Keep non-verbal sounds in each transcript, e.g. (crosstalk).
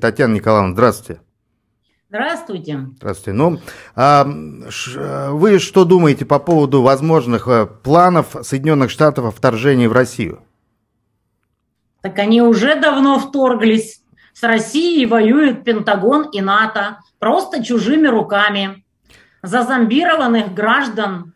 Татьяна Николаевна, здравствуйте. Здравствуйте. Здравствуйте. Ну, а, вы что думаете по поводу возможных э, планов Соединенных Штатов о вторжении в Россию? Так они уже давно вторглись. С Россией воюют Пентагон и НАТО просто чужими руками. Зазомбированных граждан,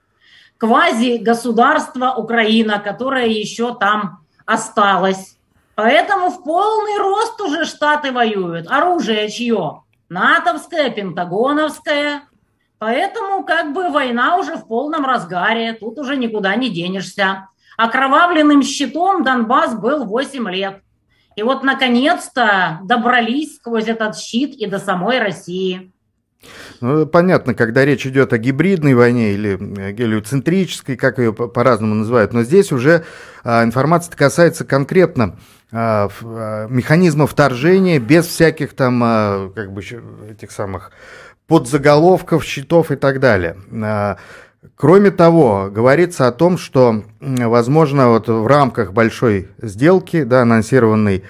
квази-государство Украина, которое еще там осталось. Поэтому в полный рост уже Штаты воюют. Оружие чье? натовская, пентагоновская. Поэтому как бы война уже в полном разгаре, тут уже никуда не денешься. Окровавленным щитом Донбасс был 8 лет. И вот наконец-то добрались сквозь этот щит и до самой России. Ну, понятно, когда речь идет о гибридной войне или э, гелиоцентрической, как ее по-разному называют, но здесь уже а, информация касается конкретно а, а, механизма вторжения без всяких там, а, как бы, этих самых подзаголовков, счетов и так далее. А, кроме того, говорится о том, что, возможно, вот в рамках большой сделки, да, анонсированной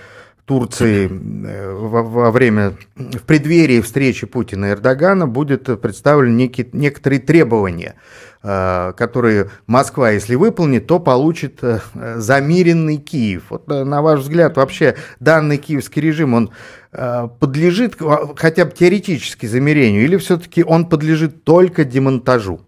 Турции э, во, во время, в преддверии встречи Путина и Эрдогана будет представлены некие, некоторые требования, э, которые Москва, если выполнит, то получит э, замеренный Киев. Вот на ваш взгляд, вообще данный киевский режим, он подлежит хотя бы теоретически замерению или все-таки он подлежит только демонтажу?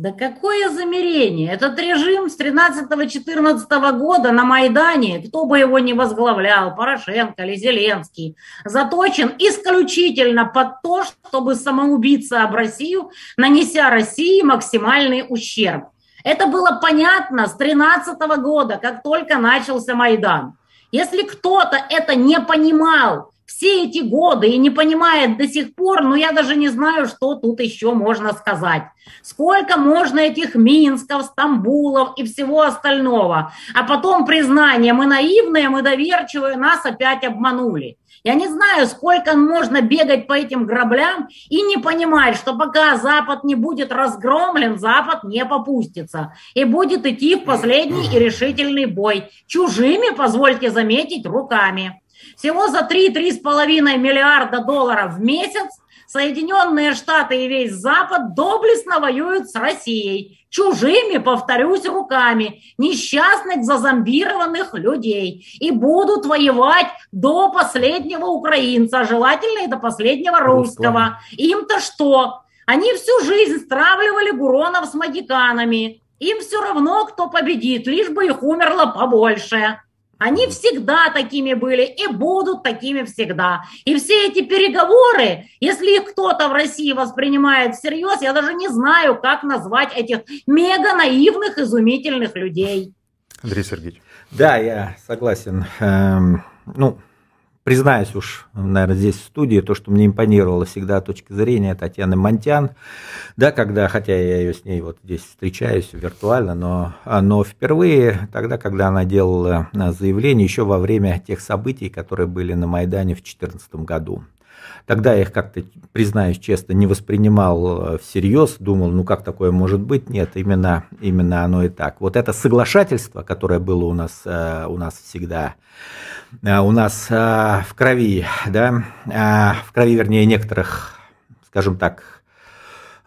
Да какое замерение? Этот режим с 13-14 года на Майдане, кто бы его ни возглавлял, Порошенко или Зеленский, заточен исключительно под то, чтобы самоубиться об Россию, нанеся России максимальный ущерб. Это было понятно с 13 года, как только начался Майдан. Если кто-то это не понимал все эти годы и не понимает до сих пор, ну я даже не знаю, что тут еще можно сказать. Сколько можно этих Минсков, Стамбулов и всего остального. А потом признание, мы наивные, мы доверчивые, нас опять обманули. Я не знаю, сколько можно бегать по этим граблям и не понимать, что пока Запад не будет разгромлен, Запад не попустится. И будет идти в последний и решительный бой. Чужими, позвольте заметить, руками. Всего за 3-3,5 миллиарда долларов в месяц Соединенные Штаты и весь Запад доблестно воюют с Россией. Чужими, повторюсь, руками несчастных зазомбированных людей. И будут воевать до последнего украинца, желательно и до последнего русского. Им-то что? Они всю жизнь стравливали Гуронов с магиканами. Им все равно, кто победит, лишь бы их умерло побольше. Они всегда такими были и будут такими всегда. И все эти переговоры, если их кто-то в России воспринимает всерьез, я даже не знаю, как назвать этих мега наивных, изумительных людей. Андрей Сергеевич. Да, я согласен. Эм, ну, признаюсь уж, наверное, здесь в студии, то, что мне импонировало всегда точка зрения Татьяны Монтян, да, когда, хотя я ее с ней вот здесь встречаюсь виртуально, но, но впервые тогда, когда она делала а, заявление еще во время тех событий, которые были на Майдане в 2014 году. Тогда я их как-то, признаюсь честно, не воспринимал э, всерьез, думал, ну как такое может быть? Нет, именно, именно оно и так. Вот это соглашательство, которое было у нас, э, у нас всегда, э, у нас в крови, да, в крови, вернее, некоторых, скажем так,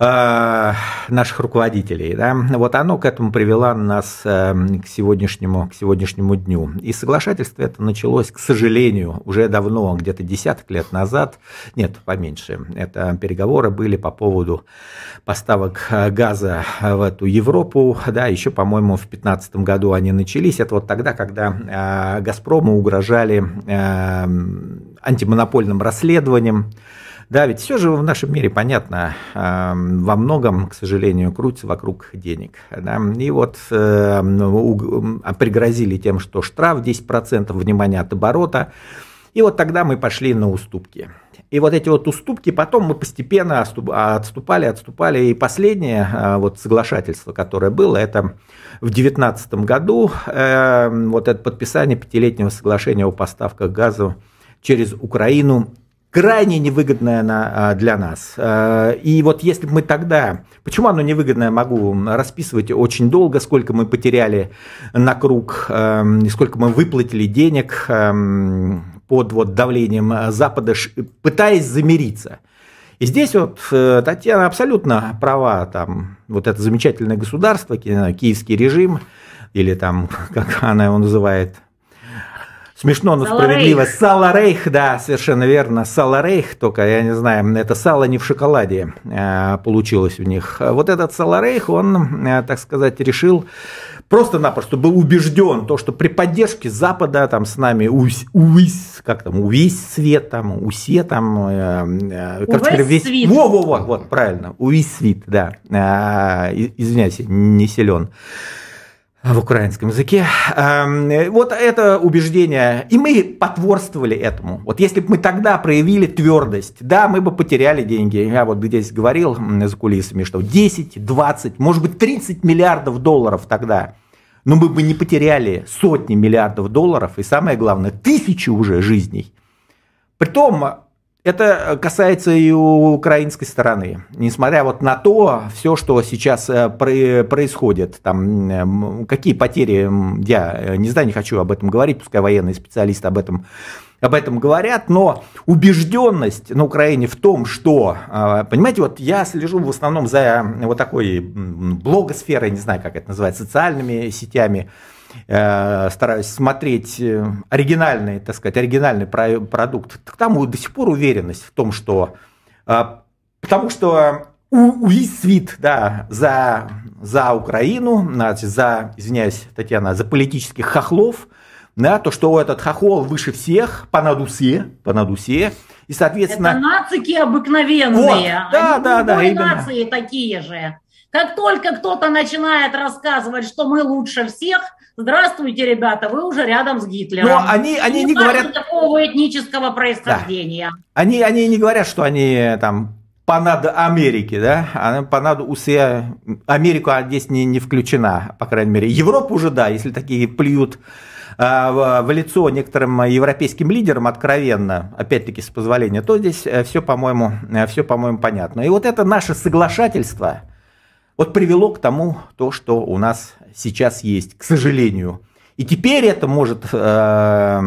наших руководителей. Да? Вот оно к этому привело нас э, к сегодняшнему, к сегодняшнему дню. И соглашательство это началось, к сожалению, уже давно, где-то десяток лет назад, нет, поменьше. Это переговоры были по поводу поставок э, газа в эту Европу, да, еще, по-моему, в 2015 году они начались. Это вот тогда, когда «Газпрому» угрожали антимонопольным расследованием, да, ведь все же в нашем мире, понятно, во многом, к сожалению, крутится вокруг денег. Да? И вот эм, а пригрозили тем, что штраф 10%, внимания от оборота. И вот тогда мы пошли на уступки. И вот эти вот уступки потом мы постепенно отступали, отступали. И последнее э, вот соглашательство, которое было, это в 2019 году, эм, вот это подписание пятилетнего соглашения о поставках газа через Украину крайне невыгодное на, а, для нас. А, и вот если бы мы тогда, почему оно невыгодное, могу расписывать очень долго, сколько мы потеряли на круг, сколько мы выплатили денег под вот давлением Запада, пытаясь замириться. И здесь вот Татьяна абсолютно права, там вот это замечательное государство, киевский режим, или там, (laughs) как она его называет, Смешно, но справедливо. Сало Рейх, да, совершенно верно. Сало Рейх, только, я не знаю, это сало не в шоколаде э, получилось у них. Вот этот Сало Рейх, он, э, так сказать, решил просто-напросто был убежден, то, что при поддержке Запада там с нами увесь, увесь как там, увесь свет, там, усе там, э, э, короче, весь, свит. Во, во, во, вот, правильно, увесь свит, да, э, извиняюсь, не силен в украинском языке. Эм, вот это убеждение, и мы потворствовали этому. Вот если бы мы тогда проявили твердость, да, мы бы потеряли деньги. Я вот здесь говорил за кулисами, что 10, 20, может быть 30 миллиардов долларов тогда. Но мы бы не потеряли сотни миллиардов долларов и самое главное, тысячи уже жизней. Притом это касается и украинской стороны. Несмотря вот на то, все, что сейчас э, происходит, там, какие потери, я э, не знаю, не хочу об этом говорить, пускай военные специалисты об этом, об этом говорят, но убежденность на Украине в том, что, э, понимаете, вот я слежу в основном за вот такой блогосферой, не знаю, как это называть, социальными сетями, Э, стараюсь смотреть э, оригинальный, так сказать, оригинальный продукт, там до сих пор уверенность в том, что э, потому что увидеть свит да, за, за Украину, за, извиняюсь, Татьяна, за политических хохлов, да, то, что этот хохол выше всех, по надусе, по надусе, и, соответственно... Это нацики обыкновенные, вот, да, Они да, да, нации такие же. Как только кто-то начинает рассказывать, что мы лучше всех, здравствуйте, ребята, вы уже рядом с Гитлером. Но они, они не, не говорят... такого этнического происхождения. Да. Они, они не говорят, что они там понад Америки, да, а понад усе Америку здесь не, не включена, по крайней мере. Европа уже, да, если такие плюют а, в лицо некоторым европейским лидерам откровенно, опять-таки с позволения, то здесь э, все, по-моему, э, все, по-моему, понятно. И вот это наше соглашательство, вот привело к тому, то, что у нас сейчас есть, к сожалению. И теперь это может э,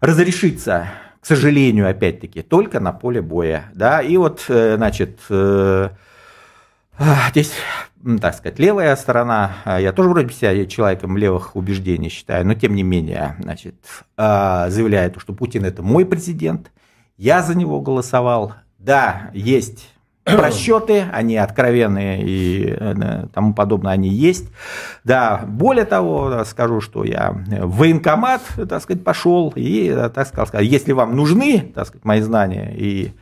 разрешиться, к сожалению, опять-таки, только на поле боя. Да? И вот, э, значит, э, здесь, так сказать, левая сторона, я тоже вроде себя человеком левых убеждений считаю, но тем не менее, значит, э, заявляет, что Путин это мой президент, я за него голосовал. Да, есть (clears throat) просчеты, они откровенные и э, тому подобное, они есть. Да, более того, скажу, что я в военкомат, так сказать, пошел и, э, так сказать, если вам нужны, так сказать, мои знания и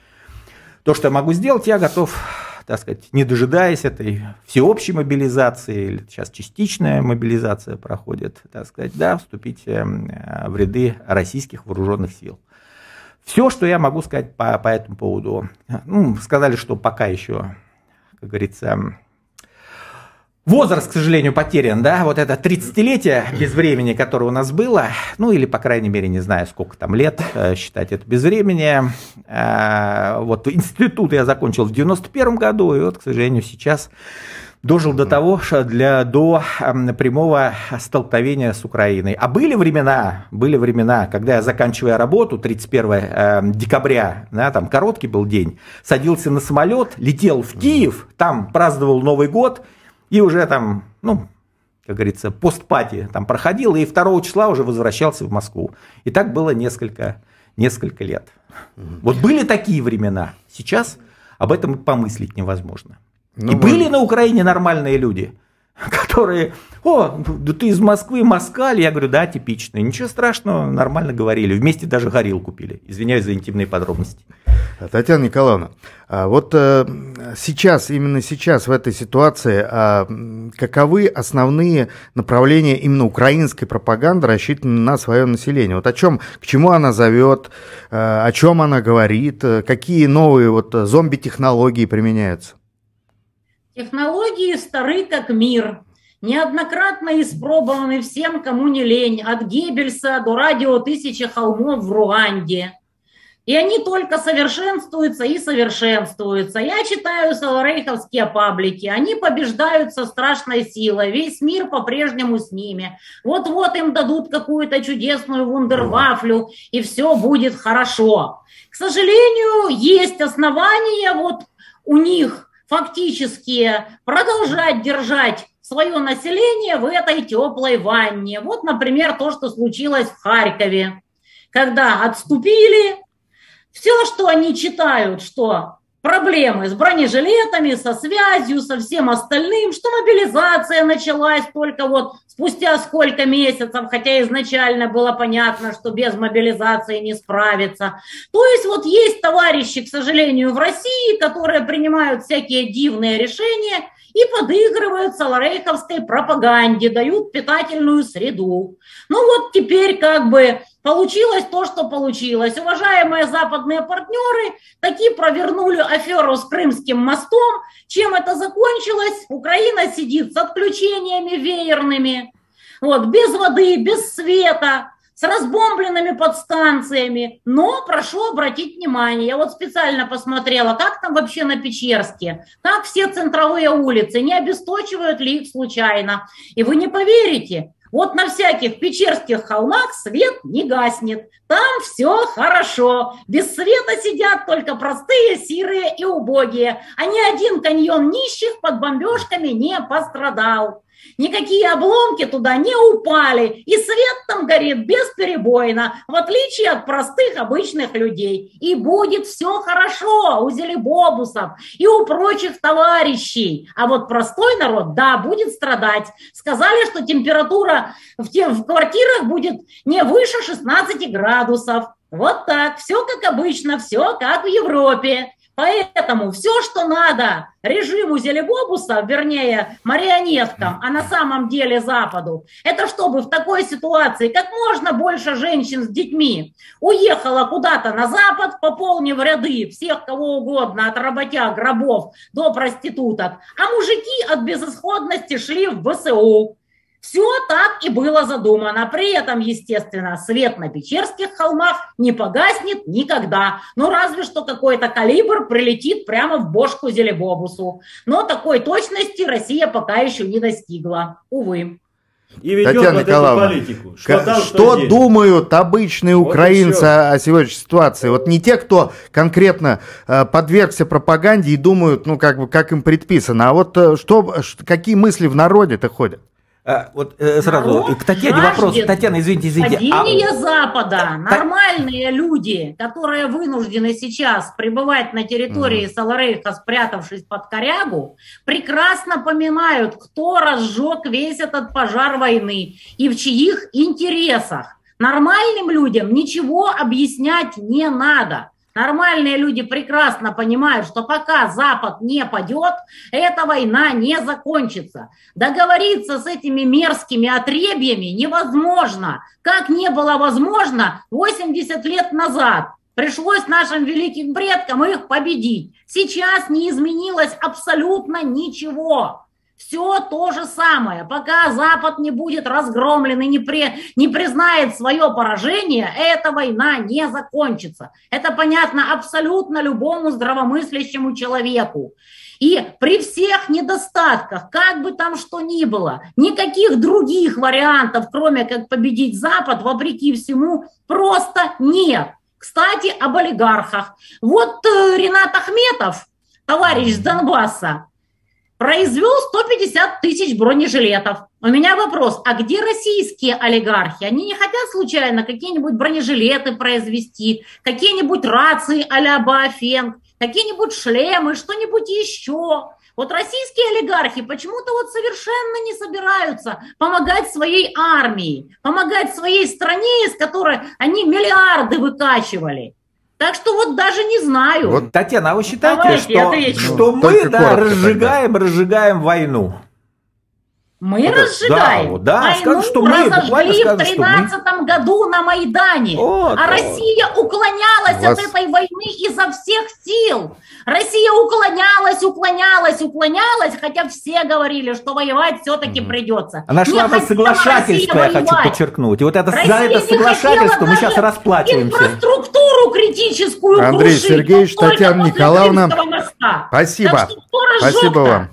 то, что я могу сделать, я готов так сказать, не дожидаясь этой всеобщей мобилизации, или сейчас частичная мобилизация проходит, так сказать, да, вступить э, в ряды российских вооруженных сил. Все, что я могу сказать по, по этому поводу. Ну, сказали, что пока еще, как говорится, Возраст, к сожалению, потерян, да, вот это 30-летие без времени, которое у нас было, ну или, по крайней мере, не знаю, сколько там лет э, считать это без времени. Э, вот институт я закончил в 91 году, и вот, к сожалению, сейчас дожил до того, что для, до прямого столкновения с Украиной. А были времена, были времена, когда я, заканчивая работу 31 э, декабря, да, там короткий был день, садился на самолет, летел в Киев, там праздновал Новый год, и уже там, ну, как говорится, постпати там проходил, и 2 числа уже возвращался в Москву. И так было несколько, несколько лет. Вот были такие времена. Сейчас об этом и невозможно. Ну, и вот. были на Украине нормальные люди, (laughs) которые, о, да ты из Москвы, москаль. Я говорю, да, типично. Ничего страшного, нормально говорили. Вместе даже горил купили. Извиняюсь за интимные подробности. Татьяна Николаевна, а вот э, сейчас, именно сейчас в этой ситуации, а, каковы основные направления именно украинской пропаганды, рассчитанной на свое население? Вот о чем, к чему она зовет, э, о чем она говорит, э, какие новые вот зомби-технологии применяются? Технологии стары как мир, неоднократно испробованы всем, кому не лень, от Геббельса до радио «Тысячи холмов» в Руанде. И они только совершенствуются и совершенствуются. Я читаю саларейховские паблики. Они побеждают со страшной силой. Весь мир по-прежнему с ними. Вот-вот им дадут какую-то чудесную вундервафлю, и все будет хорошо. К сожалению, есть основания вот у них фактически продолжать держать свое население в этой теплой ванне. Вот, например, то, что случилось в Харькове, когда отступили, все, что они читают, что проблемы с бронежилетами, со связью, со всем остальным, что мобилизация началась только вот спустя сколько месяцев, хотя изначально было понятно, что без мобилизации не справиться. То есть вот есть товарищи, к сожалению, в России, которые принимают всякие дивные решения и подыгрывают саларейховской пропаганде, дают питательную среду. Ну вот теперь как бы Получилось то, что получилось. Уважаемые западные партнеры такие провернули аферу с Крымским мостом. Чем это закончилось? Украина сидит с отключениями веерными, вот, без воды, без света, с разбомбленными подстанциями. Но прошу обратить внимание, я вот специально посмотрела, как там вообще на Печерске, как все центровые улицы, не обесточивают ли их случайно. И вы не поверите, вот на всяких Печерских холмах свет не гаснет. Там все хорошо. Без света сидят только простые, сирые и убогие. А ни один каньон нищих под бомбежками не пострадал. Никакие обломки туда не упали, и свет там горит бесперебойно, в отличие от простых обычных людей. И будет все хорошо у зелебобусов и у прочих товарищей. А вот простой народ, да, будет страдать. Сказали, что температура в, те, в квартирах будет не выше 16 градусов. Вот так, все как обычно, все как в Европе. Поэтому все, что надо режиму Зелебобуса, вернее, марионеткам, а на самом деле Западу, это чтобы в такой ситуации как можно больше женщин с детьми уехало куда-то на Запад, пополнив ряды всех кого угодно, от работяг, рабов до проституток, а мужики от безысходности шли в ВСУ. Все так и было задумано. При этом, естественно, свет на Печерских холмах не погаснет никогда. Ну, разве что какой-то калибр прилетит прямо в бошку Зелебобусу. Но такой точности Россия пока еще не достигла. Увы. И ведет Татьяна вот Николаевна, эту политику. Что, там, что, что думают обычные вот украинцы о сегодняшней ситуации? Вот не те, кто конкретно э, подвергся пропаганде и думают, ну, как бы, как им предписано, а вот э, что, какие мысли в народе-то ходят? А, вот э, сразу Народ к Татьяне вопрос. Татьяна, извините, извините. Падение а... Запада. Нормальные люди, которые вынуждены сейчас пребывать на территории mm. Саларейха, спрятавшись под корягу, прекрасно понимают, кто разжег весь этот пожар войны и в чьих интересах. Нормальным людям ничего объяснять не надо. Нормальные люди прекрасно понимают, что пока Запад не падет, эта война не закончится. Договориться с этими мерзкими отребьями невозможно, как не было возможно 80 лет назад. Пришлось нашим великим предкам их победить. Сейчас не изменилось абсолютно ничего. Все то же самое. Пока Запад не будет разгромлен и не, при, не признает свое поражение, эта война не закончится. Это понятно абсолютно любому здравомыслящему человеку. И при всех недостатках, как бы там что ни было, никаких других вариантов, кроме как победить Запад, вопреки всему, просто нет. Кстати, об олигархах. Вот э, Ренат Ахметов, товарищ с Донбасса, произвел 150 тысяч бронежилетов. У меня вопрос, а где российские олигархи? Они не хотят случайно какие-нибудь бронежилеты произвести, какие-нибудь рации а-ля Баофенг, какие-нибудь шлемы, что-нибудь еще? Вот российские олигархи почему-то вот совершенно не собираются помогать своей армии, помогать своей стране, из которой они миллиарды выкачивали. Так что вот даже не знаю. Вот, Татьяна, а вы считаете, Давайте что, что мы да, разжигаем, разжигаем войну? Мы это- разжигаем. да, да, Войну скажут, что мы, разожгли в скажут, что мы. 13 году на Майдане. Вот, а вот. Россия уклонялась Вас- от этой войны изо всех сил. Россия уклонялась, уклонялась, уклонялась, хотя все говорили, что воевать все-таки придется. Она шла на соглашательство, я хочу подчеркнуть. И вот это, за это соглашательство мы сейчас расплачиваемся. Инфраструктуру критическую Андрей крушить, Сергеевич, Татьяна Николаевна. Спасибо. Так что скоро Спасибо вам.